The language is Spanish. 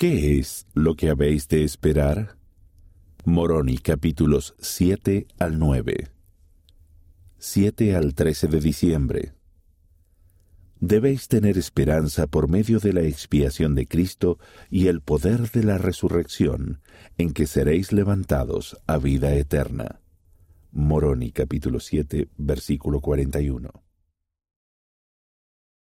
¿Qué es lo que habéis de esperar? Moroni capítulos 7 al 9. 7 al 13 de diciembre. Debéis tener esperanza por medio de la expiación de Cristo y el poder de la resurrección, en que seréis levantados a vida eterna. Moroni capítulo 7, versículo 41.